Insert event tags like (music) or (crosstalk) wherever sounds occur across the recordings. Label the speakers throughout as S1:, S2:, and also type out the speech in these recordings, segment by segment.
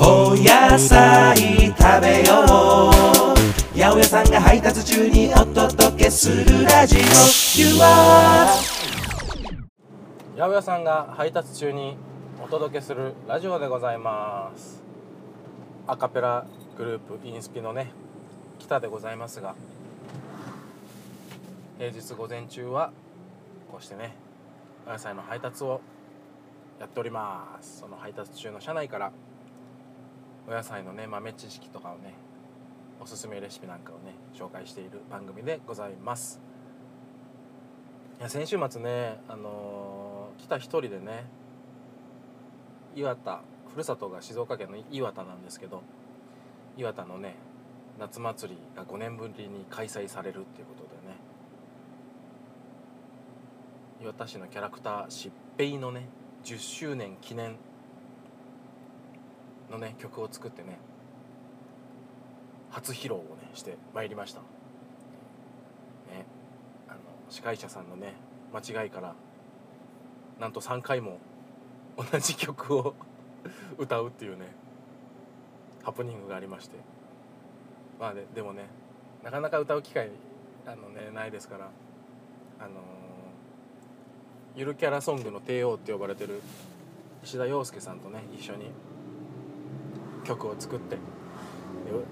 S1: お野菜食べよう。八百屋さんが配達中にお届けするラジオ。You are
S2: 八百屋さんが配達中にお届けするラジオでございます。アカペラグループインスピのね北でございますが平日午前中はこうしてねお野菜の配達をやっております。その配達中の車内からお野菜のね豆知識とかをねおすすめレシピなんかをね紹介している番組でございます。いや先週末ねあのー来た一人でね岩田ふるさとが静岡県の岩田なんですけど岩田のね夏祭りが5年ぶりに開催されるっていうことでね岩田市のキャラクターしっぺいのね10周年記念のね曲を作ってね初披露をねしてまいりました。ねあの司会者さんのね間違いからなんと3回も同じ曲を (laughs) 歌うっていうねハプニングがありまして。まあででもねなかなか歌う機会あの、ね、ないですからあのーゆるキャラソングの帝王って呼ばれてる石田洋介さんとね一緒に曲を作って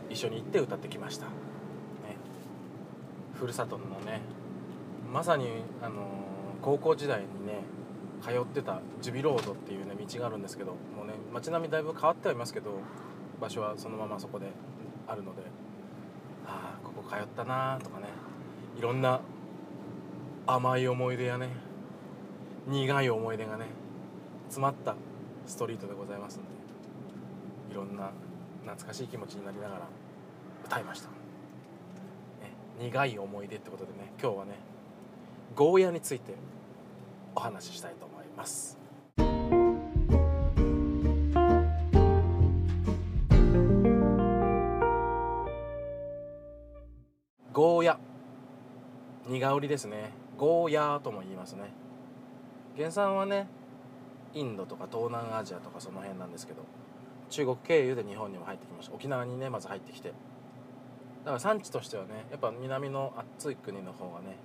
S2: 一緒に行って歌ってきました、ね、ふるさとのねまさに、あのー高校時代にね通ってたジュビロードっていうね道があるんですけどもうね街並みだいぶ変わってはいますけど場所はそのままそこであるのでああここ通ったなーとかねいろんな甘い思い出やね苦い思い出がね詰まったストリートでございますんで。ろんな懐かしい気持ちになりながら歌いました、ね、苦い思い出ってことでね今日はねゴーヤについてお話ししたいと思います。ゴーヤ。苦売りですね。ゴーヤーとも言いますね。原産はねインドとか東南アジアとかその辺なんですけど。中国経由で日本にも入ってきました。沖縄にねまず入ってきて。だから産地としてはねやっぱ南の暑い国の方がね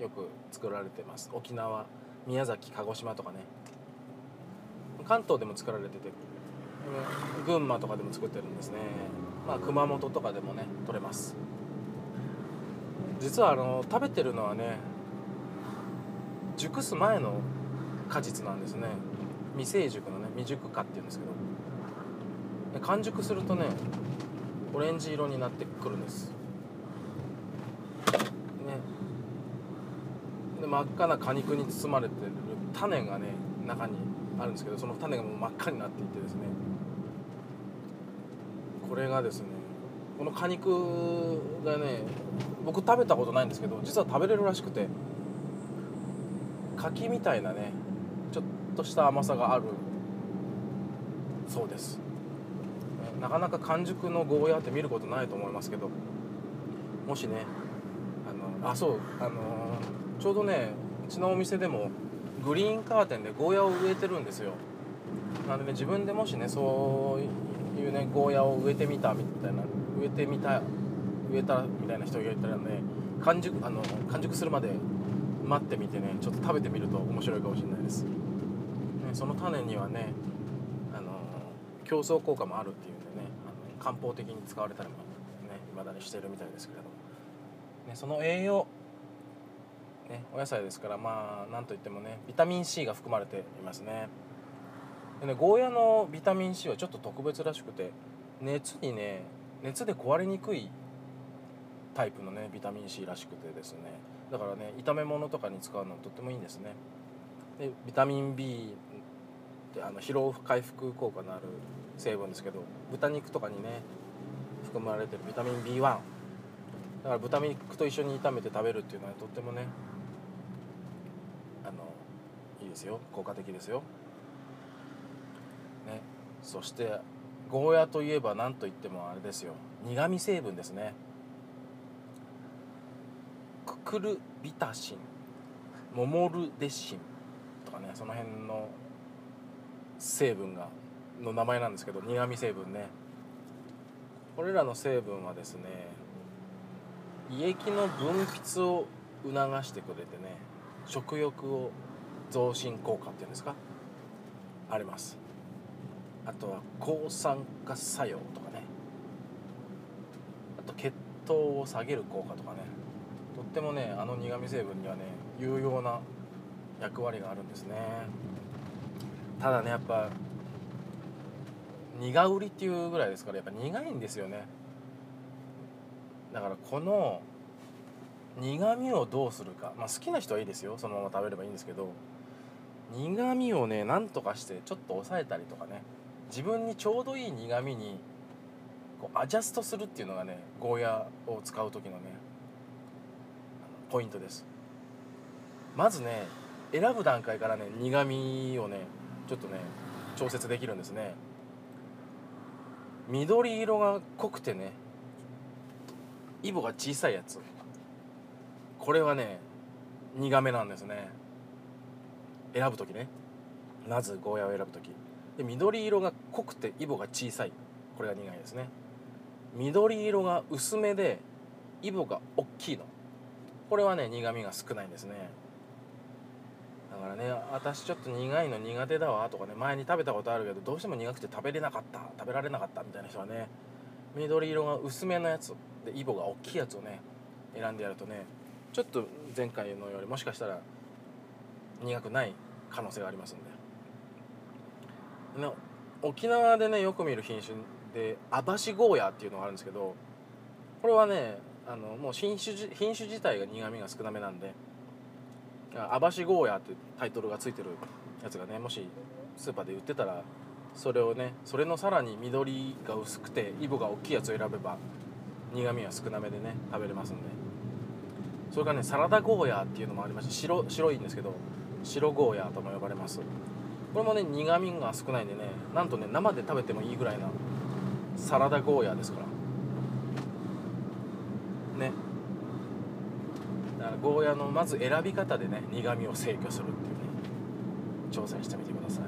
S2: よく作られてます。沖縄宮崎鹿児島とかね。関東でも作られてて群馬とかでも作ってるんですね。まあ熊本とかでもね取れます。実はあの食べてるのはね熟す前の果実なんですね。未成熟のね未熟果っていうんですけど完熟するとねオレンジ色になってくるんです。ね。で真っ赤な果肉に包まれてる種がね中にあるんですけどその種がもう真っ赤になっていてですね。これがですねこの果肉がね僕食べたことないんですけど実は食べれるらしくて柿みたいなねちょっとした甘さがあるそうです。なかなか完熟のゴーヤーって見ることないと思いますけど。もしねあのあそうあのちょうどねうちのお店でもグリーンカーテンでゴーヤーを植えてるんですよ。なのでね自分でもしねそういうねゴーヤーを植えてみたみたいな植えてみた植えたみたいな人がいたらね完熟あの完熟するまで待ってみてねちょっと食べてみると面白いかもしれないです、ね、その種にはね競争効果もあるっていうんでねあの漢方的に使われたりもね未だにしてるみたいですけれども、ね、その栄養ね、お野菜ですからまあなんといってもねビタミン C が含まれていますね。でねゴーヤのビタミン C はちょっと特別らしくて熱にね熱で壊れにくいタイプのねビタミン C らしくてですね。だからね炒め物とかに使うのとってもいいんですね。でビタミン B ってあの疲労回復効果のある成分ですけど豚肉とかにね含まれてるビタミン B1 だから豚肉と一緒に炒めて食べるっていうのはとってもねあのいいですよ。効果的ですよ。ね。そしてゴーヤといえば何といってもあれですよ。苦味成分ですね。ククルビタシンモモルデシンとかねその辺の成分がの名前なんですけど苦味成分ね。これらの成分はですね胃液の分泌を促してくれてね食欲を増進効果っていうんですか？あります。あとは抗酸化作用とかね。あと血糖を下げる効果とかね。とってもねあの苦味成分にはね有用な役割があるんですね。ただねやっぱ苦売りっていうぐらいですからやっぱ苦いんですよね。だからこの苦味をどうするか、まあ、好きな人はいいですよ。そのまま食べればいいんですけど苦味をねなんとかしてちょっと抑えたりとかね。自分にちょうどいい苦味にこうアジャストするっていうのがねゴーヤを使う時のねポイントです。まずね選ぶ段階からね苦味をねちょっとね調節できるんですね。緑色が濃くてねイボが小さいやつ。これはね苦めなんですね。選ぶ時ね。まずゴーヤを選ぶ時。で緑色が濃くてイボが小さい。これが苦いですね。緑色が薄めでイボが大きいの。これはね苦みが少ないんですね。だからね私ちょっと苦いの苦手だわとかね前に食べたことあるけどどうしても苦くて食べれなかった食べられなかったみたいな人はね緑色が薄めのやつでイボが大きいやつをね選んでやるとねちょっと前回のよりもしかしたら苦くない可能性がありますんで。ね沖縄でねよく見る品種でアバシゴーヤっていうのがあるんですけどこれはねあのもう品種品種自体が苦みが少なめなんでアバシゴーヤっていうタイトルがついてるやつがねもしスーパーで売ってたらそれをねそれのさらに緑が薄くてイボが大きいやつを選べば苦みは少なめでね食べれますんでそれからねサラダゴーヤーっていうのもありまして白白いんですけど白ゴーヤーとも呼ばれますこれもね苦みが少ないんでねなんとね生で食べてもいいぐらいなサラダゴーヤーですからねだからゴーヤのまず選び方でね苦みを制御するっていうね挑戦してみてください。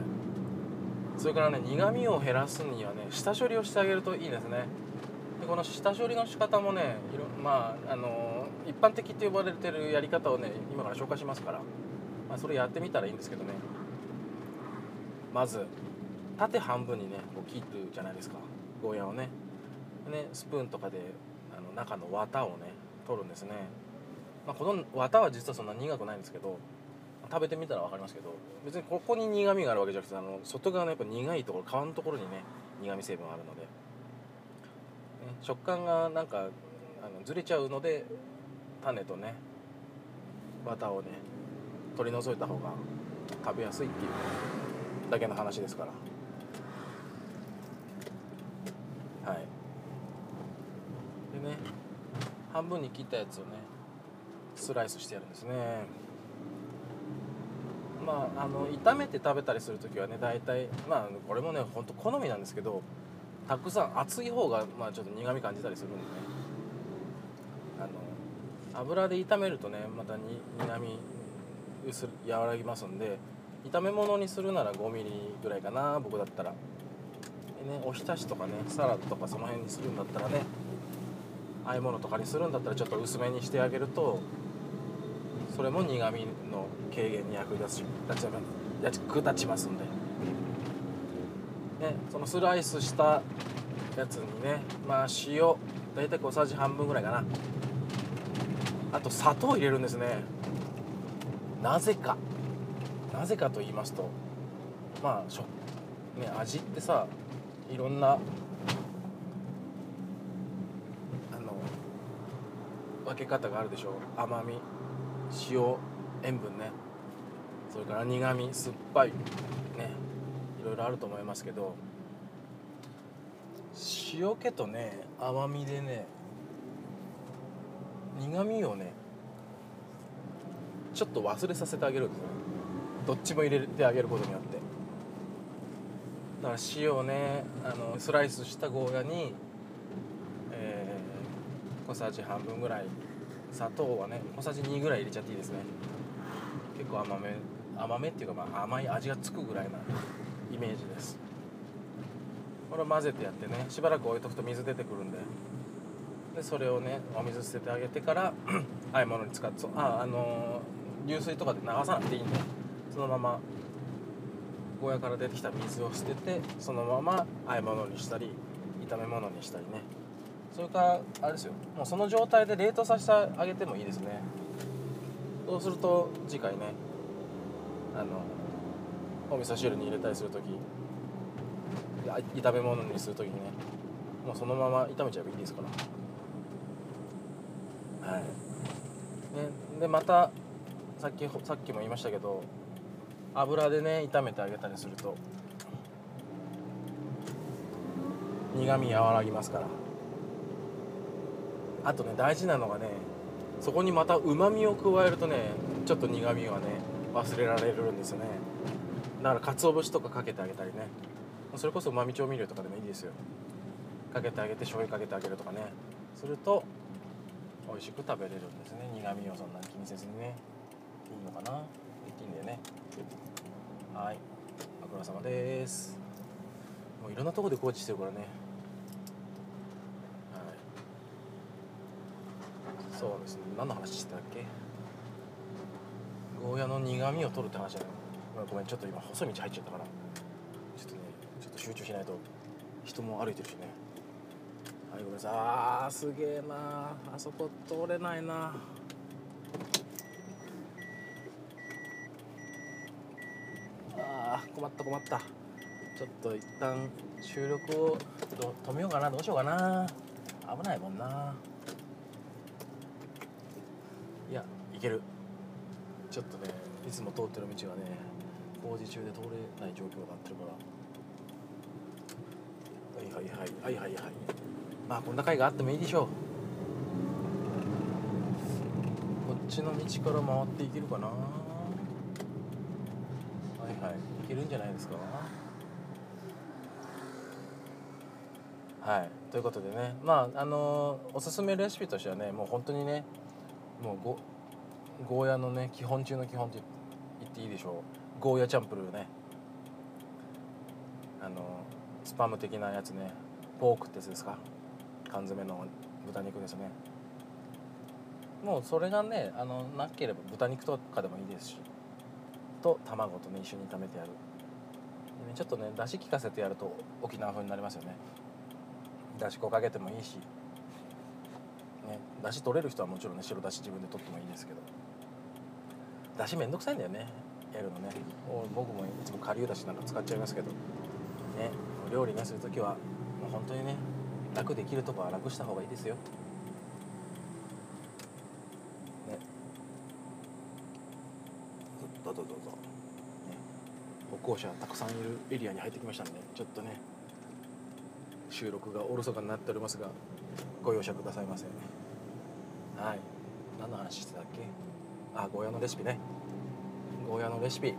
S2: それからね苦みを減らすにはね下処理をしてあげるといいですね。でこの下処理の仕方もねいろまああの一般的って呼ばれてるやり方をね今から紹介しますから、まあ、それやってみたらいいんですけどね。まず縦半分にねこう切るじゃないですか。ゴーヤをね。ねスプーンとかであの中の綿をね取るんですね、まあ、この綿は実はそんな苦くないんですけど食べてみたら分かりますけど別にここに苦みがあるわけじゃなくてあの外側のやっぱ苦いところ皮のところにね苦み成分あるので、ね、食感がなんかあのずれちゃうので種とね綿をね取り除いた方が食べやすいっていうだけの話ですから。はい。でね半分に切ったやつをねスライスしてやるんですね。まああの炒めて食べたりする時はね大体まあこれもねほんと好みなんですけどたくさん熱い方がまあちょっと苦み感じたりするんでね。あの油で炒めるとねまた苦み薄和らぎますんで炒め物にするなら 5mm ぐらいかな僕だったら。でねおひたしとかねサラダとかその辺にするんだったらね和え物とかにするんだったらちょっと薄めにしてあげるとそれも苦みの軽減に役立ち役立ちますんで、ね、そのスライスしたやつにねまあ塩大体小さじ半分ぐらいかな。あと砂糖入れるんですね。なぜか。なぜかと言いますとまあしょ、ね、味ってさいろんなあの分け方があるでしょ。甘み。塩塩分ね。それから苦味酸っぱいねいろいろあると思いますけど塩気とね甘みでね苦味をねちょっと忘れさせてあげるんですよどっちも入れてあげることによって。だから塩をねあのスライスしたゴーヤに、えー、小さじ半分ぐらい砂糖はね小さじ2ぐらい入れちゃっていいですね。結構甘め甘めっていうか、まあ、甘い味がつくぐらいなイメージです。これを混ぜてやってねしばらく置いとくと水出てくるんで。でそれをねお水捨ててあげてから (clears throat) ああいうものに使ってああのー流水とかで流さなくていいんでそのままゴーヤから出てきた水を捨ててそのまま和え物にしたり炒め物にしたりね。それからあれですよ。もうその状態で冷凍させてあげてもいいですね。そうすると次回ねあのお味噌汁に入れたりする時炒め物にする時にねもうそのまま炒めちゃえばいいですから。はい。ねでまたさっきさっきも言いましたけど油でね炒めてあげたりすると苦味和らぎますから。あとね大事なのがねそこにまたうまみを加えるとねちょっと苦味はね忘れられるんですよね。だから鰹節とかかけてあげたりね。それこそうまみ調味料とかでもいいですよ。かけてあげて醤油かけてあげるとかね。すると美味しく食べれるんですね。苦味をそんなに気にせずにね。いいのかな？言っていいんだよね。はい。ご苦労様です。もういろんなとこで工事してるからねはいそうですね。何の話してたっけ？ゴーヤの苦味を取るって話じゃないごめんごめんちょっと今細い道入っちゃったから。ちょっとねちょっと集中しないと。人も歩いてるしね。はいごめんなさい。あーすげえな。あそこ通れないな。あー困った困った。ちょっと一旦収録を止めようかな。どうしようかな。危ないもんな。いやいける。ちょっとねいつも通ってる道がね工事中で通れない状況になってるから。はいはいはい。はいはいはい。まあこんな回があってもいいでしょう。こっちの道から回っていけるかな。はいはい。いけるんじゃないですか。はい。ということでね。まああのおすすめレシピとしてはねもう本当にねもうゴーヤのね基本中の基本と言っていいでしょう。ゴーヤチャンプルーね。あのスパム的なやつね。ポークってやつですか。缶詰の豚肉ですね。もうそれがねあのなければ豚肉とかでもいいですし。と卵とね一緒に炒めてやる。ねちょっとねだし効かせてやると沖縄風になりますよね。だし粉かけてもいいし。ねだし取れる人はもちろんね白だし自分で取ってもいいですけど。だしめんどくさいんだよね。やるのね。僕もいつも顆粒だしなんか使っちゃいますけど。ね。お料理ねする時はもう本当にね楽できるとこは楽した方がいいですよ。ね。どうぞどうぞ、ね、歩行者たくさんいるエリアに入ってきましたんでちょっとね収録がおろそかになっておりますがご容赦くださいませ。はい。何の話してたっけ？あゴーヤのレシピね。ゴーヤのレシピ。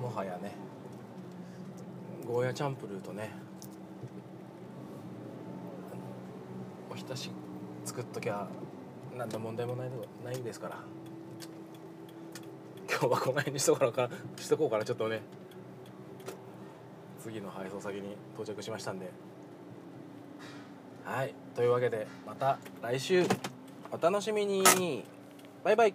S2: もはやね。ゴーヤチャンプルーとねおひたし作っときゃ何の問題もないないですから。今日はこの辺にしとこうかな。しとこうかなちょっとね。次の配送先に到着しましたんで。はい。というわけでまた来週。お楽しみに。バイバイ